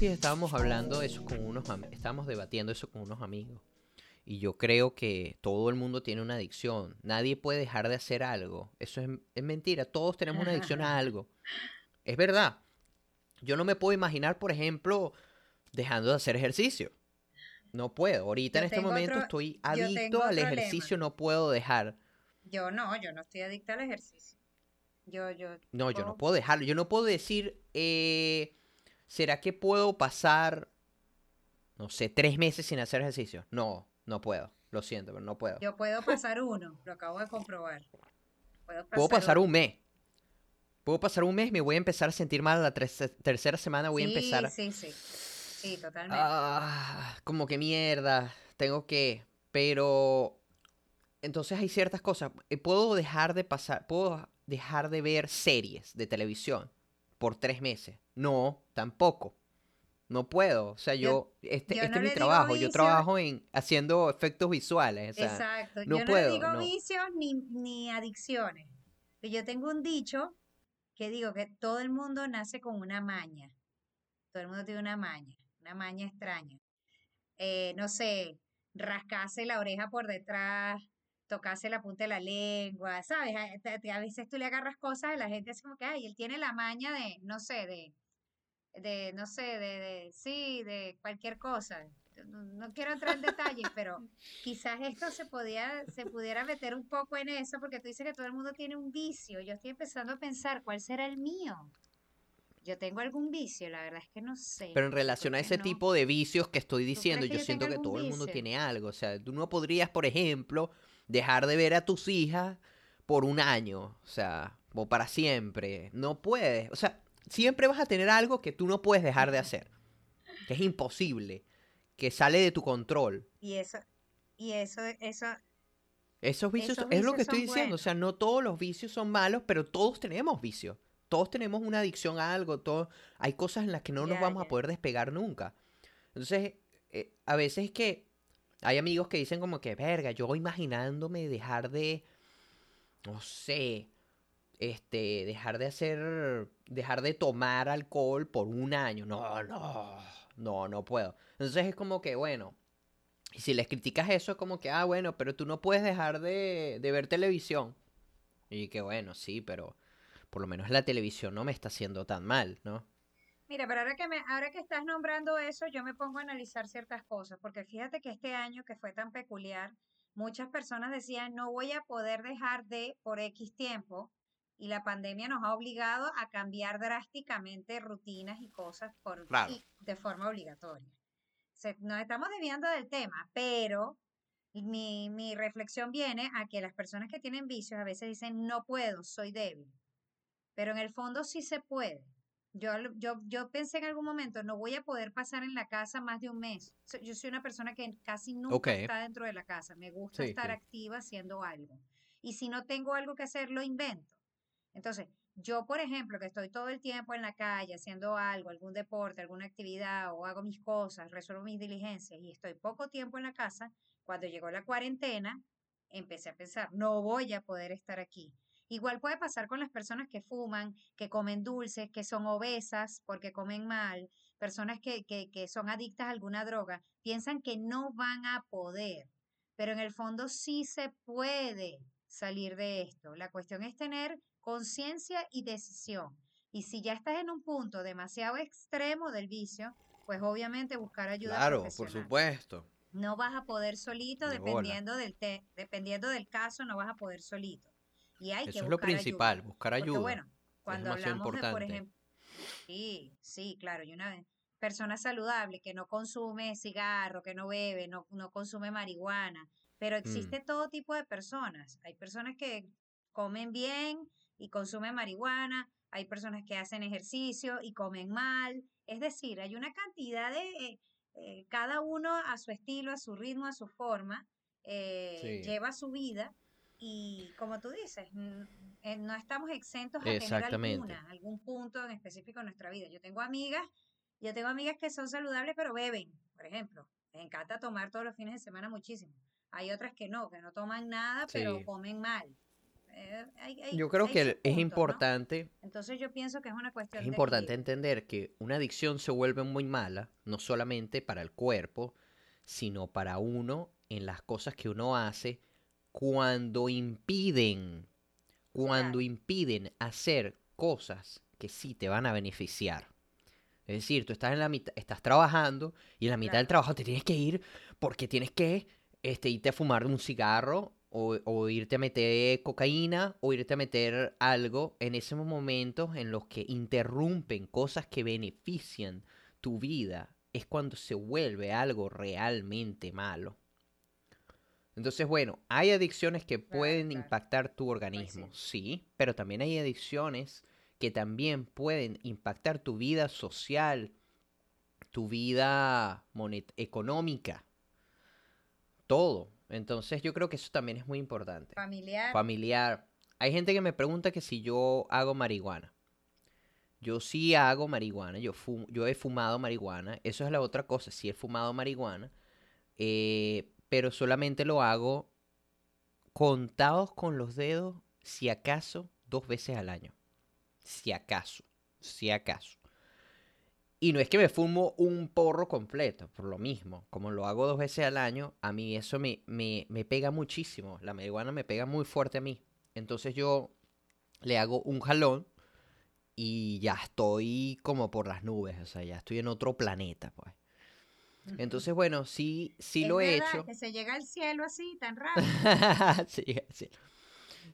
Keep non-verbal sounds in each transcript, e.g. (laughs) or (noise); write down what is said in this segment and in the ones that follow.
días estábamos hablando eso con unos amigos, estábamos debatiendo eso con unos amigos. Y yo creo que todo el mundo tiene una adicción. Nadie puede dejar de hacer algo. Eso es, es mentira. Todos tenemos una adicción a algo. Es verdad. Yo no me puedo imaginar, por ejemplo, dejando de hacer ejercicio. No puedo. Ahorita Yo en este momento otro- estoy adicto al ejercicio, lema. no puedo dejar. Yo no, yo no estoy adicta al ejercicio. Yo, yo. No, yo no puedo- puedo dejarlo. Yo no puedo decir, eh, ¿será que puedo pasar, no sé, tres meses sin hacer ejercicio? No, no puedo. Lo siento, pero no puedo. Yo puedo (laughs) pasar uno, lo acabo de comprobar. Puedo pasar, Puedo pasar uno. un mes. Puedo pasar un mes, me voy a empezar a sentir mal la terce- tercera semana, voy a Sí, empezar Sí, sí. Sí, totalmente. Ah, como que mierda, tengo que, pero entonces hay ciertas cosas. eh, Puedo dejar de pasar, puedo dejar de ver series de televisión por tres meses. No, tampoco. No puedo. O sea, yo, Yo- este, yo este no es mi trabajo. Yo trabajo en haciendo efectos visuales. O sea, Exacto. no yo puedo, no digo no. vicios ni, ni adicciones. Yo tengo un dicho que digo que todo el mundo nace con una maña. Todo el mundo tiene una maña, una maña extraña. Eh, no sé, rascarse la oreja por detrás, tocarse la punta de la lengua, ¿sabes? A, veces tú le agarras cosas a la gente así como que, ay, él tiene la maña de, no sé, de, de, no sé, de, de, sí, de cualquier cosa. No, no quiero entrar en detalles, (laughs) pero quizás esto se podía, se pudiera meter un poco en eso, porque tú dices que todo el mundo tiene un vicio. Yo estoy empezando a pensar cuál será el mío. Yo tengo algún vicio, la verdad es que no sé. pero en relación a ¿por qué ese no? tipo de vicios que estoy diciendo, yo yo siento que todo el mundo tiene algo. O sea, tú no podrías, por ejemplo, dejar de ver a tus hijas por un año, o sea, o para siempre. No puedes. O sea, siempre vas a tener algo que tú no puedes dejar de hacer. Que es imposible. Que sale de tu control. Y eso, y eso, eso, Esos vicios Esos es lo que estoy diciendo. O sea, no todos los vicios son malos, pero todos tenemos vicios. Todos tenemos una adicción a algo. Todo... Hay cosas en las que no nos vamos a poder despegar nunca. Entonces, eh, a veces es que hay amigos que dicen como que, verga, yo imaginándome dejar de, no sé, este, dejar de hacer, dejar de tomar alcohol por un año. No, no, no, no puedo. Entonces es como que, bueno, y si les criticas eso es como que, ah, bueno, pero tú no puedes dejar de, de ver televisión. Y que bueno, sí, pero por lo menos la televisión no me está haciendo tan mal, ¿no? Mira, pero ahora que me, ahora que estás nombrando eso, yo me pongo a analizar ciertas cosas, porque fíjate que este año que fue tan peculiar, muchas personas decían no voy a poder dejar de por X tiempo, y la pandemia nos ha obligado a cambiar drásticamente rutinas y cosas por, Claro. y de forma obligatoria. Se- nos estamos desviando del tema, pero mi, mi reflexión viene a que las personas que tienen vicios a veces dicen no puedo, soy débil, pero en el fondo sí se puede. Yo, yo, yo pensé en algún momento, no voy a poder pasar en la casa más de un mes. Yo soy una persona que casi nunca está dentro de la casa. Me gusta Sí, estar sí. activa haciendo algo. Y si no tengo algo que hacer, lo invento. Entonces, yo, por ejemplo, que estoy todo el tiempo en la calle haciendo algo, algún deporte, alguna actividad, o hago mis cosas, resuelvo mis diligencias y estoy poco tiempo en la casa, cuando llegó la cuarentena, empecé a pensar, no voy a poder estar aquí. Igual puede pasar con las personas que fuman, que comen dulces, que son obesas porque comen mal, personas que, que, que son adictas a alguna droga, piensan que no van a poder, pero en el fondo sí se puede salir de esto. La cuestión es tener conciencia y decisión. Y si ya estás en un punto demasiado extremo del vicio, pues obviamente buscar ayuda Claro, por supuesto. No vas a poder solito, De bola. dependiendo del, te- dependiendo del caso, no vas a poder solito. Y hay que Eso es lo ayuda. principal, buscar Porque ayuda. bueno, cuando hablamos de, por importante. ejemplo, sí, sí, claro, y una persona saludable que no consume cigarro, que no bebe, no, no consume marihuana, pero Mm. existe todo tipo de personas. Hay personas que comen bien y consumen marihuana, hay personas que hacen ejercicio y comen mal, es decir, hay una cantidad de, eh, eh, cada uno a su estilo, a su ritmo, a su forma, eh, Sí. lleva su vida y como tú dices, eh, no estamos exentos a tener alguna, algún punto en específico en nuestra vida. Yo tengo amigas, yo tengo amigas que son saludables pero beben, por ejemplo. Les encanta tomar todos los fines de semana muchísimo. Hay otras que no, que no toman nada pero comen mal. eh, hay- hay- Yo creo que es importante, Entonces yo pienso que es una cuestión es importante entender que una adicción se vuelve muy mala, no solamente para el cuerpo, sino para uno en las cosas que uno hace cuando impiden, cuando impiden hacer cosas que sí te van a beneficiar. Es decir, tú estás en la mitad, estás trabajando y en la mitad del trabajo te tienes que ir porque tienes que este, irte a fumar un cigarro o, o irte a meter cocaína o irte a meter algo en esos momentos en los que interrumpen cosas que benefician tu vida. Es cuando se vuelve algo realmente malo. Entonces, bueno, hay adicciones que pueden claro. impactar tu organismo, Coincido. sí, pero también hay adicciones que también pueden impactar tu vida social, tu vida económica, todo. Entonces yo creo que eso también es muy importante. Familiar, Familiar. Hay gente que me pregunta que si yo hago marihuana. Yo sí hago marihuana, yo, fu- yo he fumado marihuana, eso es la otra cosa, sí he fumado marihuana, eh, pero solamente lo hago contados con los dedos, si acaso, dos veces al año. Si acaso, si acaso. Y no es que me fumo un porro completo, por lo mismo. Como lo hago dos veces al año, a mí eso me, me, me pega muchísimo. La marihuana me pega muy fuerte a mí. Entonces yo le hago un jalón y ya estoy como por las nubes. O sea, ya estoy en otro planeta, pues. Entonces, bueno, sí, sí Es lo he hecho. que se llega al cielo así tan (laughs) rápido.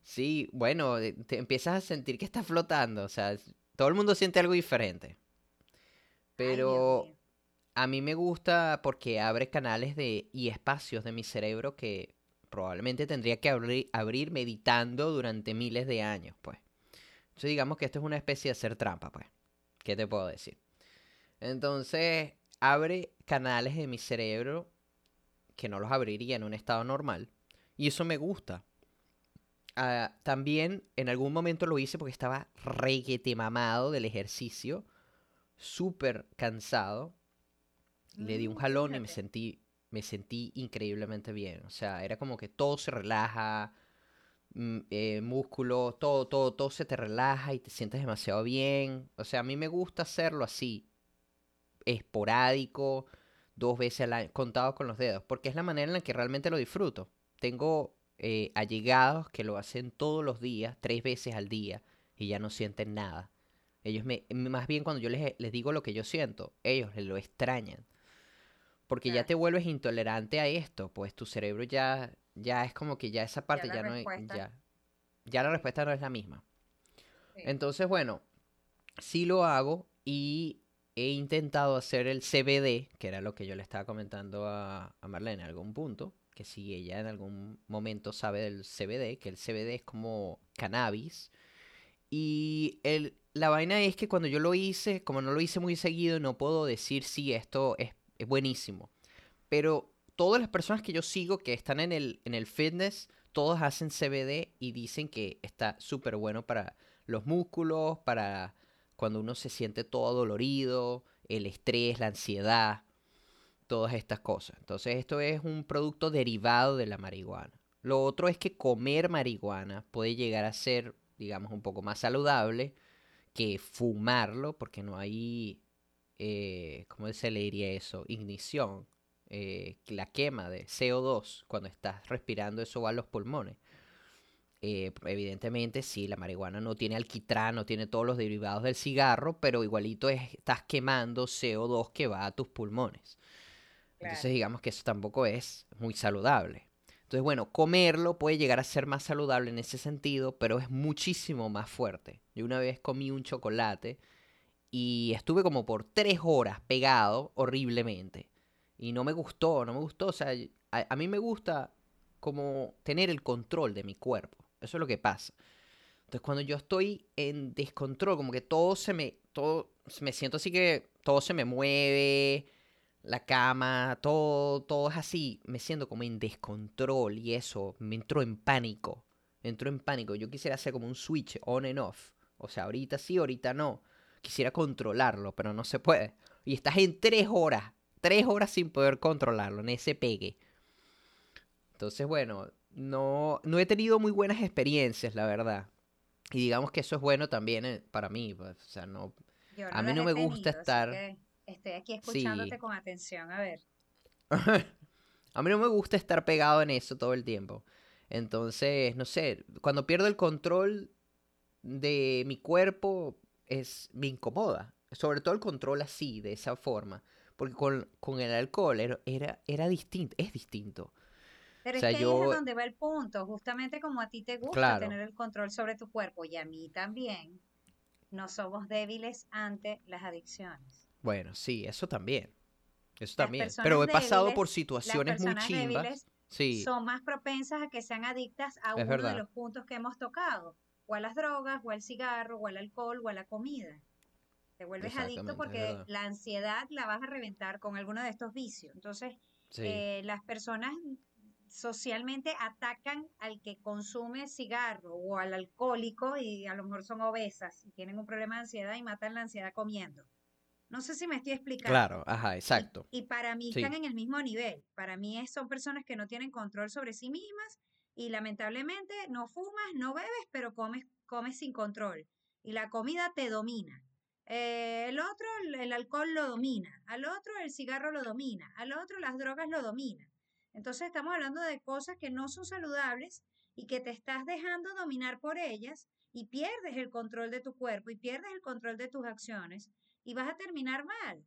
sí, bueno, eh, te empiezas a sentir que estás flotando. O sea, todo el mundo siente algo diferente. Pero a mí me gusta porque abre canales de, y espacios de mi cerebro que probablemente tendría que abrir, abrir meditando durante miles de años, pues. Entonces digamos que esto es una especie de hacer trampa, pues. ¿Qué te puedo decir? Entonces, abre canales de mi cerebro que no los abriría en un estado normal. Y eso me gusta. Ah, también en algún momento lo hice porque estaba requete mamado del ejercicio, súper cansado. Le di un Mm, jalón y me sentí, me sentí increíblemente bien. O sea, era como que todo se relaja, mm, eh, músculo, todo, todo, todo se te relaja y te sientes demasiado bien. O sea, a mí me gusta hacerlo así, esporádico, dos veces al año, contado con los dedos, porque es la manera en la que realmente lo disfruto. Tengo eh, allegados que lo hacen todos los días, tres veces al día, y ya no sienten nada. Ellos me, más bien cuando yo les, les digo lo que yo siento, ellos lo extrañan. Porque ya te vuelves intolerante a esto, pues tu cerebro ya, ya es como que ya esa parte la ya, no respuesta. ya, ya la respuesta no es la misma. Sí. Entonces, bueno, sí lo hago y he intentado hacer el CBD, que era lo que yo le estaba comentando a, a Marlene en algún punto, que si ella en algún momento sabe del CBD, que el CBD es como cannabis. Y el, la vaina es que cuando yo lo hice, como no lo hice muy seguido, no puedo decir si esto es, es buenísimo. Pero todas las personas que yo sigo que están en el, en el fitness, todos hacen CBD y dicen que está súper bueno para los músculos, para cuando uno se siente todo dolorido, el estrés, la ansiedad, todas estas cosas. Entonces esto es un producto derivado de la marihuana. Lo otro es que comer marihuana puede llegar a ser, digamos, un poco más saludable que fumarlo, porque no hay, eh, ¿cómo se le diría eso? Ignición, eh, la quema de CO2 cuando estás respirando, eso va a los pulmones. Eh, evidentemente, sí, la marihuana no tiene alquitrán, no tiene todos los derivados del cigarro, pero igualito es- estás quemando CO2 que va a tus pulmones. Entonces, digamos que eso tampoco es muy saludable. Entonces, bueno, comerlo puede llegar a ser más saludable en ese sentido, pero es muchísimo más fuerte. Yo una vez comí un chocolate y estuve como por tres horas pegado horriblemente. Y no me gustó, no me gustó. O sea, a, a mí me gusta como tener el control de mi cuerpo. Eso es lo que pasa. Entonces, cuando yo estoy en descontrol, como que todo se me, todo, me siento así que todo se me mueve, la cama, todo, todo es así, me siento como en descontrol y eso, me entro en pánico, entro en pánico. Yo quisiera hacer como un switch on and off. O sea, ahorita sí, ahorita no. Quisiera controlarlo, pero no se puede. Y estás en tres horas, tres horas sin poder controlarlo, en ese pegue. Entonces, bueno, no, no he tenido muy buenas experiencias, la verdad. Y digamos que eso es bueno también eh, para mí, pues, o sea, no... Yo A mí no me gusta tenido, estar- Estoy aquí escuchándote Sí. con atención, a ver. (laughs) A mí no me gusta estar pegado en eso todo el tiempo. Entonces, no sé, cuando pierdo el control de mi cuerpo, es, me incomoda. Sobre todo el control así, de esa forma. Porque con, con el alcohol era, era, era distinto, es distinto. Pero O sea, es que ahí yo- es donde va el punto, justamente como a ti te gusta Claro. tener el control sobre tu cuerpo y a mí también, no somos débiles ante las adicciones. Bueno, sí, eso también. Eso Las también. Pero he pasado por situaciones muy chimbas. Sí, son más propensas a que sean adictas a Es uno de los puntos que hemos tocado, o a las drogas, o al cigarro, o al alcohol, o a la comida. Te vuelves adicto porque la ansiedad la vas a reventar con alguno de estos vicios. Entonces, sí. eh, las personas socialmente atacan al que consume cigarro o al alcohólico y a lo mejor son obesas y tienen un problema de ansiedad y matan la ansiedad comiendo. No sé si me estoy explicando. Claro, ajá, exacto. Y, para mí Sí. están en el mismo nivel. Para mí son personas que no tienen control sobre sí mismas y lamentablemente no fumas, no bebes, pero comes, comes sin control. Y la comida te domina. Eh, el otro, el alcohol lo domina. Al otro, el cigarro lo domina. Al otro, las drogas lo dominan. Entonces estamos hablando de cosas que no son saludables y que te estás dejando dominar por ellas y pierdes el control de tu cuerpo y pierdes el control de tus acciones y vas a terminar mal.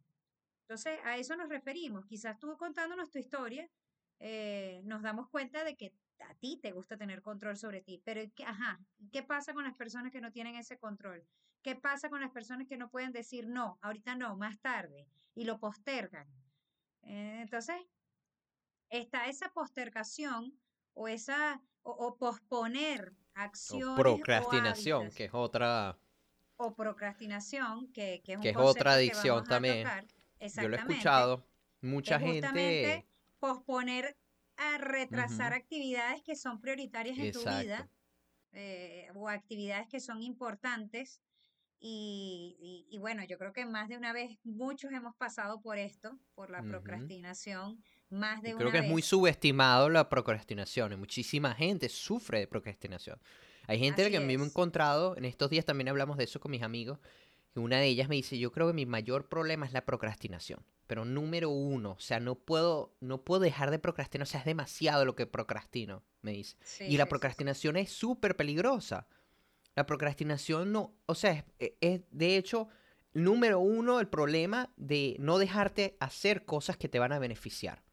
Entonces, a eso nos referimos. Quizás tú contándonos tu historia, eh, nos damos cuenta de que a ti te gusta tener control sobre ti, pero ¿qué, ajá, ¿qué pasa con las personas que no tienen ese control? ¿Qué pasa con las personas que no pueden decir no, ahorita no, más tarde, y lo postergan? Eh, entonces, está esa postergación o esa, o, o posponer acciones O o procrastinación, hábitos que es otra... o procrastinación, que, que es un Que es concepto otra adicción también. Yo lo he escuchado. Mucha justamente gente... posponer a retrasar actividades que son prioritarias en tu vida eh, o actividades que son importantes. Y, y- y bueno, yo creo que más de una vez muchos hemos pasado por esto, por la procrastinación, más de Yo creo una que es muy subestimado la procrastinación. y Muchísima gente sufre de procrastinación. Hay gente Así que a mí me he encontrado, en estos días también hablamos de eso con mis amigos, que una de ellas me dice, yo creo que mi mayor problema es la procrastinación. Pero número uno, o sea, no puedo, no puedo dejar de procrastinar, o sea, es demasiado lo que procrastino, me dice. Sí, Y la sí, sí, sí. procrastinación es súper peligrosa. La procrastinación no, o sea, es, e- es, de hecho, número uno, el problema de no dejarte hacer cosas que te van a beneficiar.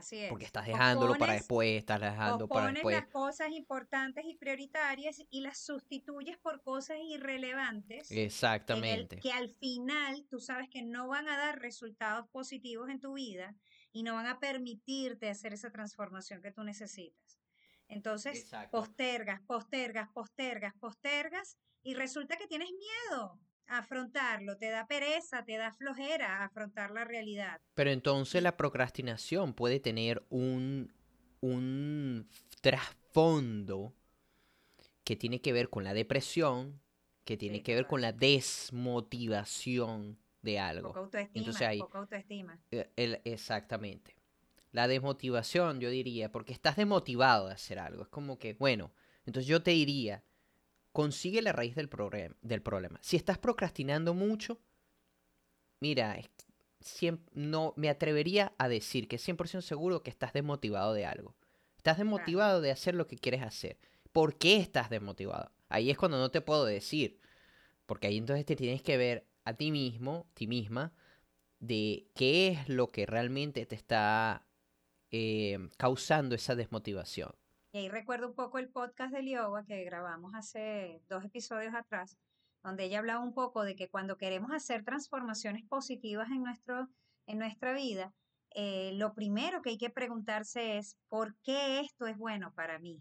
Así es. Porque estás dejándolo para después, estás dejando para después. las cosas importantes y prioritarias y las sustituyes por cosas irrelevantes en el Exactamente. que al final tú sabes que no van a dar resultados positivos en tu vida y no van a permitirte hacer esa transformación que tú necesitas. Entonces, Exacto. postergas, postergas, postergas, postergas y resulta que tienes miedo afrontarlo, te da pereza, te da flojera afrontar la realidad. Pero entonces la procrastinación puede tener un, un trasfondo que tiene que ver con la depresión, que tiene Sí, que ver con la desmotivación de algo. Poca autoestima, Entonces ahí- poca autoestima. El- exactamente. La desmotivación, yo diría, porque estás desmotivado de hacer algo. Es como que, bueno, entonces yo te diría, consigue la raíz del, problem- del problema. Si estás procrastinando mucho, mira, no, me atrevería a decir que es 100% seguro que estás desmotivado de algo. Estás desmotivado de hacer lo que quieres hacer. ¿Por qué estás desmotivado? Ahí es cuando no te puedo decir. Porque ahí entonces te tienes que ver a ti mismo, ti misma, de qué es lo que realmente te está eh, causando esa desmotivación. Y ahí recuerdo un poco el podcast de Liowa que grabamos hace dos episodios atrás, donde ella hablaba un poco de que cuando queremos hacer transformaciones positivas en, nuestro, en nuestra vida, eh, lo primero que hay que preguntarse es, ¿por qué esto es bueno para mí?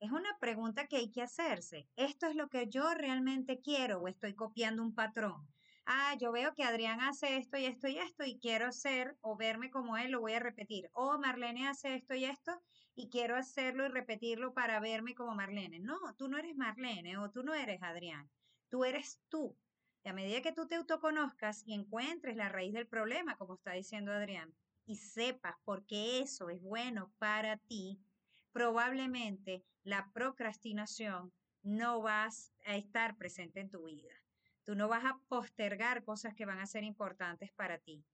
Es una pregunta que hay que hacerse. ¿Esto es lo que yo realmente quiero o estoy copiando un patrón? Ah, yo veo que Adrián hace esto y esto y esto y quiero ser o verme como él, lo voy a repetir. O Marlene hace esto y esto y quiero hacerlo y repetirlo para verme como Marlene. No, tú no eres Marlene o tú no eres Adrián. Tú eres tú. Y a medida que tú te autoconozcas y encuentres la raíz del problema, como está diciendo Adrián, y sepas por qué eso es bueno para ti, probablemente la procrastinación no vas a estar presente en tu vida. Tú no vas a postergar cosas que van a ser importantes para ti.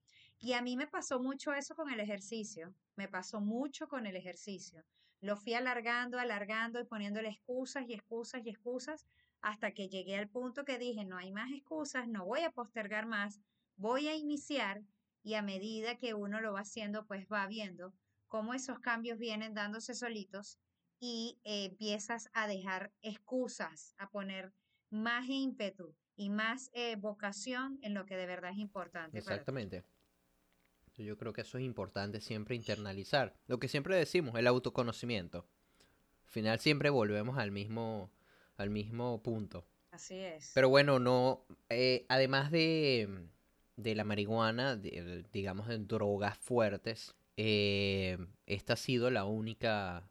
Y a mí me pasó mucho eso con el ejercicio, me pasó mucho con el ejercicio. Lo fui alargando, alargando y poniéndole excusas y excusas y excusas hasta que llegué al punto que dije, no hay más excusas, no voy a postergar más, voy a iniciar y a medida que uno lo va haciendo, pues va viendo cómo esos cambios vienen dándose solitos y eh, empiezas a dejar excusas, a poner más ímpetu y más eh, vocación en lo que de verdad es importante. Exactamente. Yo creo que eso es importante siempre internalizar. Lo que siempre decimos, el autoconocimiento. Al final siempre volvemos al mismo, al mismo punto. Así es. Pero bueno, no, eh, además de, de, la marihuana, digamos de drogas fuertes, eh, esta ha sido la única,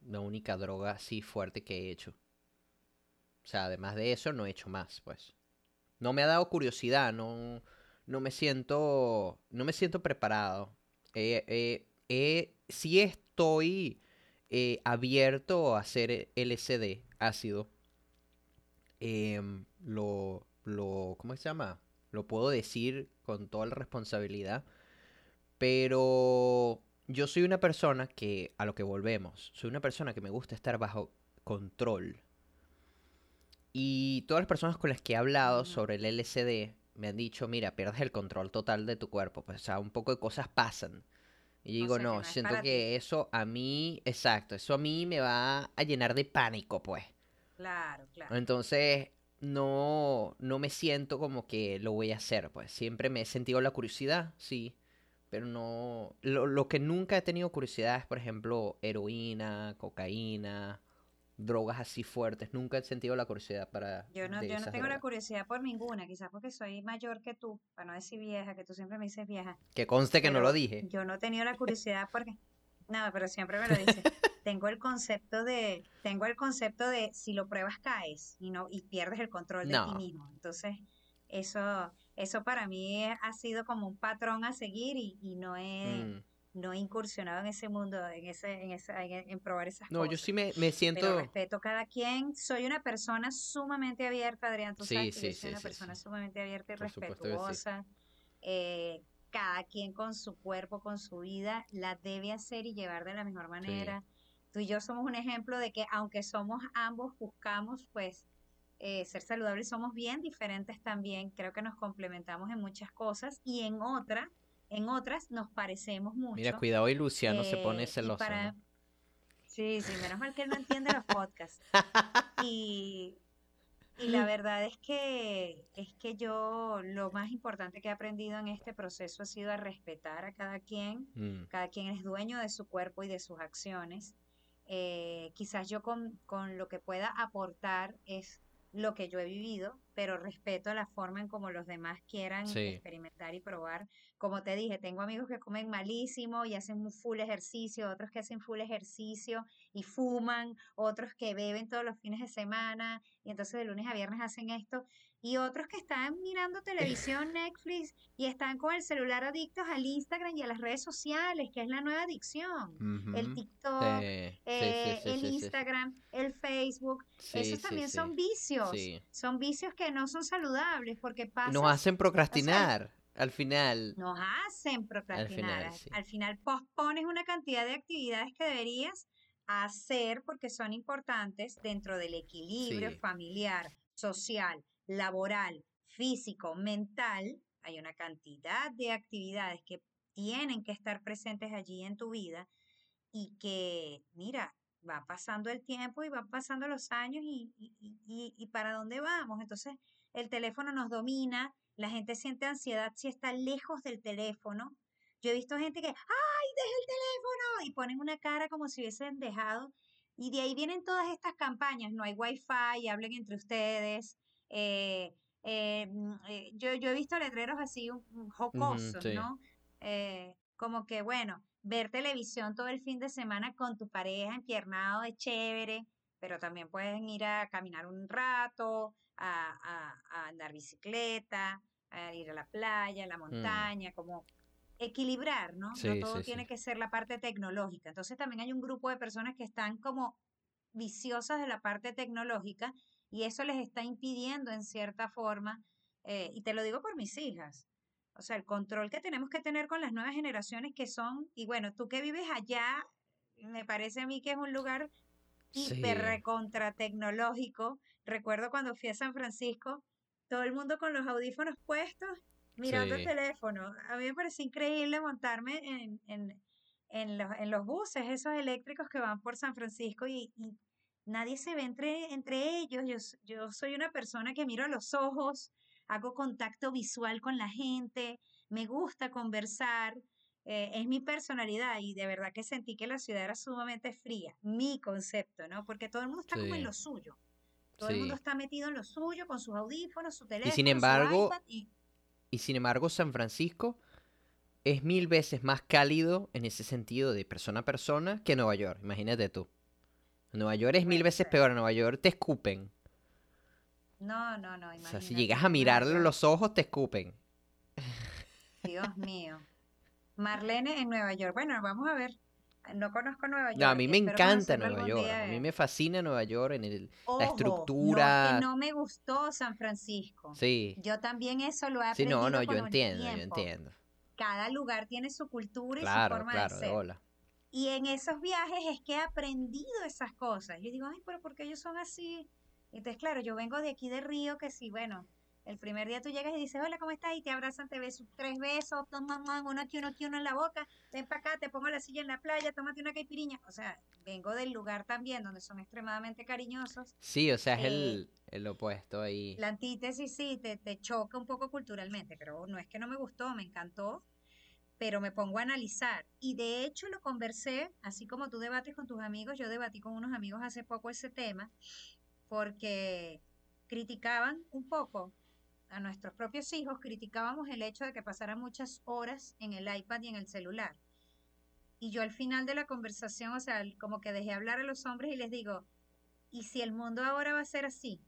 la única droga así fuerte que he hecho. O sea, además de eso, no he hecho más, pues. No me ha dado curiosidad, no, no me siento, no me siento preparado. Eh, eh, sí estoy abierto a hacer LSD, ácido. Em, lo, lo, ¿cómo se llama? Lo puedo decir con toda la responsabilidad. Pero yo soy una persona que, a lo que volvemos, soy una persona que me gusta estar bajo control. Y todas las personas con las que he hablado sobre el LCD me han dicho, mira, pierdes el control total de tu cuerpo. Pues, o sea, un poco de cosas pasan. Y yo digo, no, siento que eso a mí, exacto, eso a mí me va a llenar de pánico, pues. Claro, claro. Entonces, no, no me siento como que lo voy a hacer, pues. Siempre me he sentido la curiosidad, sí pero no... Lo, que nunca he tenido curiosidad es, por ejemplo, heroína, cocaína, drogas así fuertes. Nunca he sentido la curiosidad para... Yo no, yo no tengo la curiosidad por ninguna, quizás porque soy mayor que tú, para no decir vieja, que tú siempre me dices vieja. Que conste que no lo dije. Yo no he tenido la (laughs) curiosidad porque... No, pero siempre me lo dices. (laughs) tengo el concepto de, tengo el concepto de si lo pruebas caes y no, y pierdes el control de ti mismo. Entonces, eso, eso para mí ha sido como un patrón a seguir y, no he... Mm. No he incursionado en ese mundo, en ese, en, ese, en, probar esas cosas. No, yo sí me, siento. Pero respeto cada quien. Soy una persona sumamente abierta, Adrián. Tú sabes que soy una persona sumamente abierta y respetuosa. Eh, cada quien con su cuerpo, con su vida, la debe hacer y llevar de la mejor manera. Tú y yo somos un ejemplo de que aunque somos ambos, buscamos pues eh, ser saludables, somos bien diferentes también, creo que nos complementamos en muchas cosas y en otra, en otras nos parecemos mucho. Mira, cuidado y Luciano se pone eh, celoso. Sí, sí, menos mal que él no entiende los podcasts. (laughs) Y, y la verdad es que, es que yo lo más importante que he aprendido en este proceso ha sido a respetar a cada quien. Mm. Cada quien es dueño de su cuerpo y de sus acciones. Eh, quizás yo con, con, lo que pueda aportar es lo que yo he vivido, pero respeto la forma en como los demás quieran experimentar y probar. Como te dije, tengo amigos que comen malísimo y hacen un full ejercicio, otros que hacen full ejercicio y fuman, otros que beben todos los fines de semana y entonces de lunes a viernes hacen esto y otros que están mirando televisión, (laughs) Netflix y están con el celular adictos al Instagram y a las redes sociales, que es la nueva adicción. El TikTok, eh, el Instagram, el Facebook, esos también son vicios. Son vicios que no son saludables porque pasan... Nos hacen procrastinar. al final. Nos hacen procrastinar. Al final, al final pospones una cantidad de actividades que deberías hacer porque son importantes dentro del equilibrio familiar, social, laboral, físico, mental, hay una cantidad de actividades que tienen que estar presentes allí en tu vida y que, mira, va pasando el tiempo y van pasando los años y, y, para dónde vamos. Entonces, el teléfono nos domina, la gente siente ansiedad si está lejos del teléfono. Yo he visto gente que, ¡ay, deja el teléfono! Y ponen una cara como si hubiesen dejado. Y de ahí vienen todas estas campañas, no hay wifi, hablen entre ustedes, eh, eh, mm, eh, yo, yo he visto letreros así jocosos, ¿no? como que, bueno, ver televisión todo el fin de semana con tu pareja empiernado es chévere, pero también pueden ir a caminar un rato, a, andar bicicleta, a ir a la playa, a la mm. montaña, como equilibrar, ¿no? Sí, no todo sí, tiene sí. que ser la parte tecnológica. Entonces también hay un grupo de personas que están como viciosas de la parte tecnológica y eso les está impidiendo en cierta forma, eh, y te lo digo por mis hijas, o sea, el control que tenemos que tener con las nuevas generaciones que son, y bueno, tú que vives allá, me parece a mí que es un lugar hiper recontra tecnológico. Recuerdo cuando fui a San Francisco, todo el mundo con los audífonos puestos, mirando el sí, teléfono. A mí me pareció increíble montarme en, en, en los, en los buses, esos eléctricos que van por San Francisco y, y nadie se ve entre, entre ellos. Yo, yo soy una persona que miro a los ojos, hago contacto visual con la gente, me gusta conversar. eh, es mi personalidad y de verdad que sentí que la ciudad era sumamente fría, mi concepto, ¿no? Porque todo el mundo está como en lo suyo, todo el mundo está metido en lo suyo, con sus audífonos, su Y sin teléfono, su embargo, iPad y y sin embargo, San Francisco es mil veces más cálido en ese sentido de persona a persona que Nueva York. Imagínate tú. Nueva York es mil veces peor. En Nueva York te escupen. No, no, no, O sea, si imagínate, llegas a mirarle York, los ojos, te escupen. (laughs) Dios mío. Marlene en Nueva York. Bueno, vamos a ver. No conozco Nueva No, a York mí me encanta Nueva York. día. A mí me fascina Nueva York en el, la Ojo, estructura. no me gustó San Francisco. Sí. Yo también eso lo he Sí, no, no, aprendido yo entiendo, yo entiendo. Cada lugar tiene su cultura y su forma de claro, de ser. bola. Y en esos viajes es que he aprendido esas cosas. Yo digo, ay, pero ¿por qué ellos son así? Entonces, claro, yo vengo de aquí de Río, que sí, bueno, el primer día tú llegas y dices, hola, ¿cómo estás? Y te abrazan, te beso tres besos, toma, toma, uno aquí, uno aquí, uno en la boca, ven para acá, te pongo la silla en la playa, tómate una caipiriña. O sea, vengo del lugar también donde son extremadamente cariñosos. Sí, o sea, es Eh, el, el opuesto ahí. la antítesis sí, te, te choca un poco culturalmente, pero no es que no me gustó, me encantó, pero me pongo a analizar. Y de hecho lo conversé, así como tú debates con tus amigos, yo debatí con unos amigos hace poco ese tema, porque criticaban un poco a nuestros propios hijos, criticábamos el hecho de que pasaran muchas horas en el iPad y en el celular. Y yo al final de la conversación, o sea, como que dejé hablar a los hombres y les digo, ¿y si el mundo ahora va a ser así?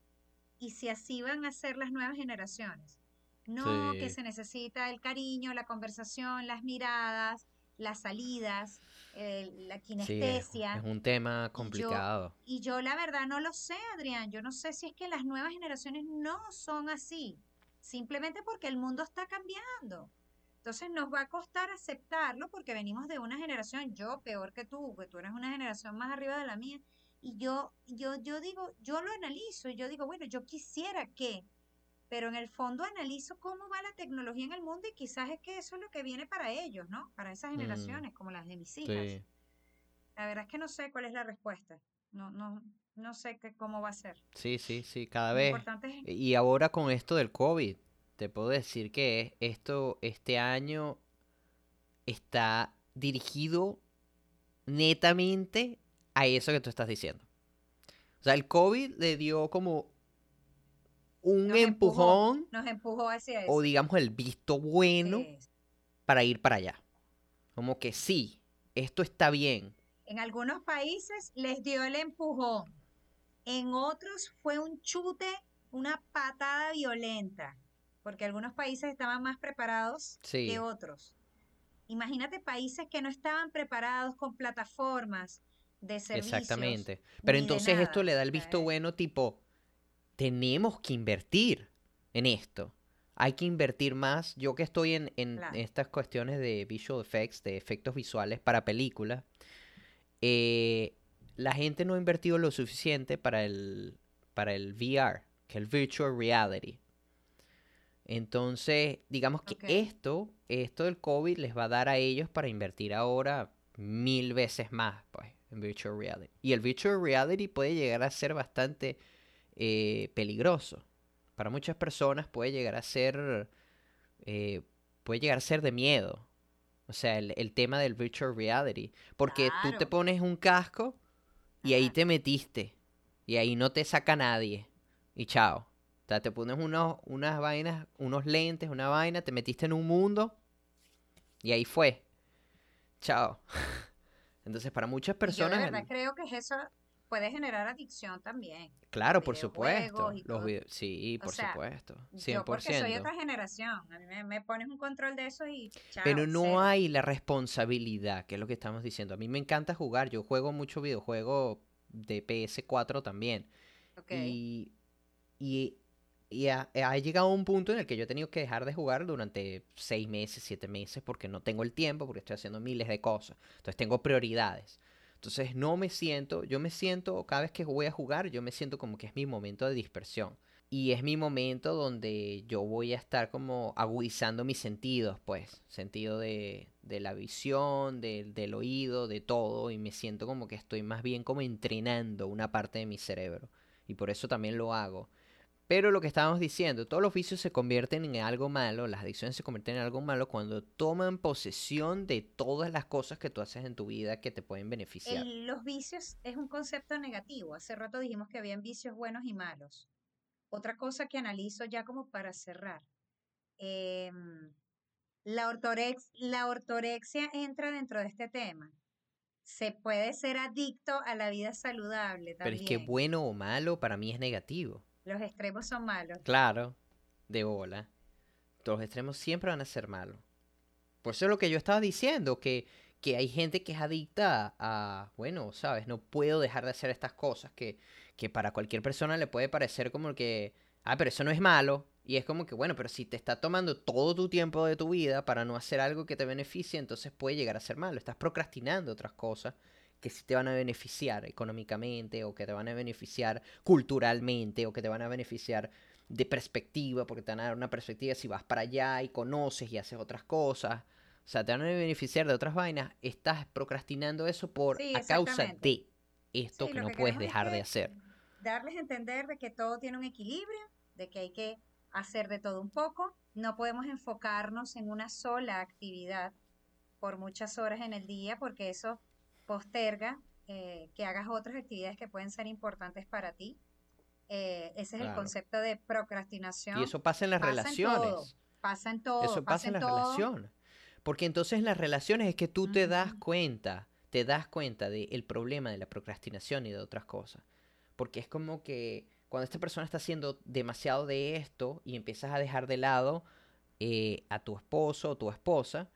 ¿Y si así van a ser las nuevas generaciones? No, que se necesita el cariño, la conversación, las miradas, las salidas, eh, la sí, es, kinestesia. es un tema yo, complicado. y yo la verdad no lo sé, Adrián. Yo no sé si es que las nuevas generaciones no son así, simplemente porque el mundo está cambiando. Entonces nos va a costar aceptarlo porque venimos de una generación, yo peor que tú, que tú eres una generación más arriba de la mía. Y yo, yo, yo digo, yo lo analizo y yo digo, bueno, yo quisiera que, pero en el fondo analizo cómo va la tecnología en el mundo y quizás es que eso es lo que viene para ellos, ¿no? Para esas Mm, generaciones, como las de mis hijas. sí. La verdad es que no sé cuál es la respuesta. No, no, no sé qué, cómo va a ser. Sí, sí, sí, cada vez. importante es, Y ahora con esto del COVID, te puedo decir que esto, este año está dirigido netamente a eso que tú estás diciendo. O sea, el COVID le dio como un nos empujó, empujón nos empujó hacia o digamos el visto bueno para ir para allá. Como que sí, esto está bien. En algunos países les dio el empujón. En otros fue un chute, una patada violenta, porque algunos países estaban más preparados que Sí, otros. Imagínate países que no estaban preparados con plataformas de servicios exactamente. Pero entonces esto le da el visto bueno tipo, tenemos que invertir en esto. Hay que invertir más. Yo que estoy en, en claro. estas cuestiones de visual effects, de efectos visuales para películas, eh, la gente no ha invertido lo suficiente para el, para el VR, que es el Virtual Reality. Entonces, digamos que esto, esto del COVID les va a dar a ellos para invertir ahora mil veces más, pues, en Virtual Reality. Y el Virtual Reality puede llegar a ser bastante eh, peligroso. Para muchas personas puede llegar a ser, eh, puede llegar a ser de miedo. O sea, el, el tema del Virtual Reality. Porque tú te pones un casco y ahí te metiste. Y ahí no te saca nadie. Y chao. O sea, te pones unos, unas vainas, unos lentes, una vaina, te metiste en un mundo y ahí fue. Chao. (laughs) Entonces, para muchas Y yo de personas, verdad creo que es eso, puede generar adicción también. Claro, por supuesto. Los todo. vide- Sí, O por sea, supuesto. Yo porque soy 100%. otra generación. A mí me, me pones un control de eso y chao, Pero no cero. hay la responsabilidad, que es lo que estamos diciendo. A mí me encanta jugar. Yo juego mucho videojuego de PS4 también. Y, y ha, ha llegado un punto en el que yo he tenido que dejar de jugar durante seis meses, siete meses, porque no tengo el tiempo, porque estoy haciendo miles de cosas. Entonces tengo prioridades. Entonces no me siento, yo me siento, cada vez que voy a jugar, yo me siento como que es mi momento de dispersión. Y es mi momento donde yo voy a estar como agudizando mis sentidos, pues, sentido de, de la visión, del del oído, de todo, y me siento como que estoy más bien como entrenando una parte de mi cerebro. Y por eso también lo hago. Pero lo que estábamos diciendo, todos los vicios se convierten en algo malo, las adicciones se convierten en algo malo cuando toman posesión de todas las cosas que tú haces en tu vida que te pueden beneficiar. El- los vicios es un concepto negativo. Hace rato dijimos que habían vicios buenos y malos. Otra cosa que analizo ya como para cerrar. em, la, ortorex- la ortorexia entra dentro de este tema. Se puede ser adicto a la vida saludable Pero también. es que bueno o malo para mí es negativo. Los extremos son malos. Claro, de bola. Los extremos siempre van a ser malos. Por eso es lo que yo estaba diciendo, que, que hay gente que es adicta a, bueno, sabes, no puedo dejar de hacer estas cosas, que, que para cualquier persona le puede parecer como que, ah, pero eso no es malo. Y es como que, bueno, pero si te está tomando todo tu tiempo de tu vida para no hacer algo que te beneficie, entonces puede llegar a ser malo. Estás procrastinando otras cosas que sí te van a beneficiar económicamente o que te van a beneficiar culturalmente o que te van a beneficiar de perspectiva, porque te van a dar una perspectiva si vas para allá y conoces y haces otras cosas. O sea, te van a beneficiar de otras vainas. Estás procrastinando eso por Sí, a causa de esto Sí, que no que puedes es dejar de hacer. Darles a entender de que todo tiene un equilibrio, de que hay que hacer de todo un poco. No podemos enfocarnos en una sola actividad por muchas horas en el día porque eso posterga eh, que hagas otras actividades que pueden ser importantes para ti. Eh, ese es el concepto de procrastinación. Y eso pasa en las pasa en relaciones. todo, pasa en todo, Eso pasa en las todo. relaciones. Porque entonces en las relaciones es que tú te das cuenta, te das cuenta del problema de la procrastinación y de otras cosas. Porque es como que cuando esta persona está haciendo demasiado de esto y empiezas a dejar de lado eh, a tu esposo o tu esposa,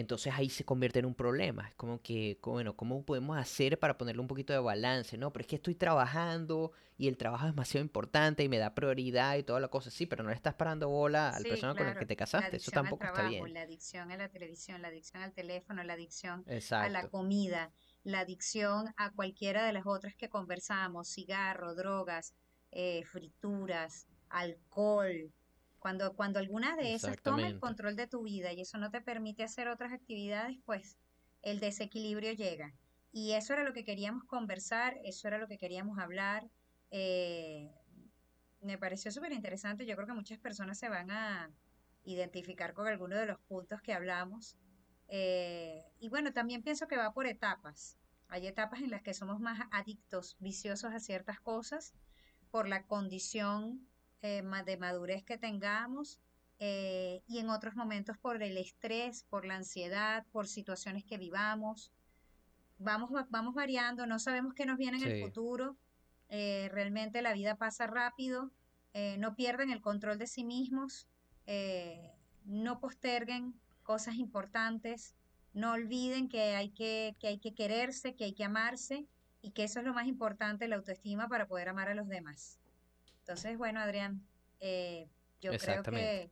entonces ahí se convierte en un problema. Es como que, bueno, ¿cómo podemos hacer para ponerle un poquito de balance? No, pero es que estoy trabajando y el trabajo es demasiado importante y me da prioridad y toda la cosa. Sí, pero no le estás parando bola a la Sí, persona con la claro. que te casaste. Eso adicción al tampoco está trabajo, bien. La adicción a la televisión, la adicción al teléfono, la adicción a la Exacto. comida, la adicción a cualquiera de las otras que conversamos, cigarro, drogas, eh, frituras, alcohol. Cuando, cuando alguna de esas toma el control de tu vida y eso no te permite hacer otras actividades, pues el desequilibrio llega. Y eso era lo que queríamos conversar, eso era lo que queríamos hablar. eh, me pareció súper interesante. Yo creo que muchas personas se van a identificar con alguno de los puntos que hablamos. Eh, y bueno, también pienso que va por etapas. Hay etapas en las que somos más adictos, viciosos a ciertas cosas por la condición eh, de madurez que tengamos eh, y en otros momentos por el estrés, por la ansiedad, por situaciones que vivamos. Vamos, va- vamos variando, no sabemos qué nos viene en el futuro. eh, realmente la vida pasa rápido. no pierden el control de sí mismos. no posterguen cosas importantes. No olviden que hay que, que hay que quererse, que hay que amarse y que eso es lo más importante, la autoestima para poder amar a los demás. Entonces, bueno, Adrián, eh, yo creo que,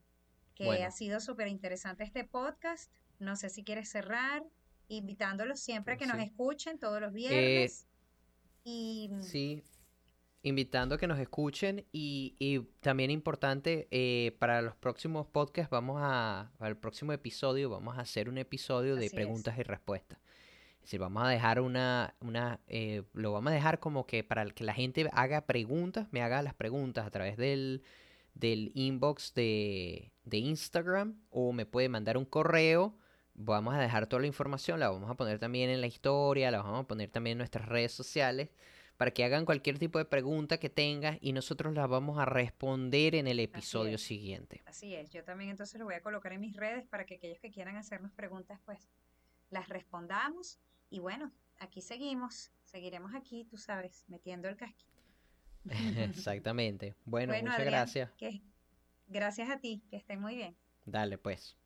que Bueno. ha sido súper interesante este podcast. No sé si quieres cerrar, invitándolos siempre a que nos escuchen todos los viernes. y Sí, invitando a que nos escuchen y, y también importante, eh, para los próximos podcasts vamos a, para el próximo episodio vamos a hacer un episodio de es. preguntas y respuestas. Decir, vamos a dejar una, una eh, lo vamos a dejar como que para que la gente haga preguntas, me haga las preguntas a través del, del inbox de, de Instagram o me puede mandar un correo. Vamos a dejar toda la información, la vamos a poner también en la historia, la vamos a poner también en nuestras redes sociales para que hagan cualquier tipo de pregunta que tengas y nosotros la vamos a responder en el episodio es. siguiente. Así es, yo también entonces lo voy a colocar en mis redes para que aquellos que quieran hacernos preguntas, pues las respondamos. Y bueno, aquí seguimos, seguiremos aquí, tú sabes, metiendo el casquito. (laughs) Exactamente. Bueno, Bueno, muchas Adrián, gracias. que, gracias a ti, que estén muy bien. Dale, pues.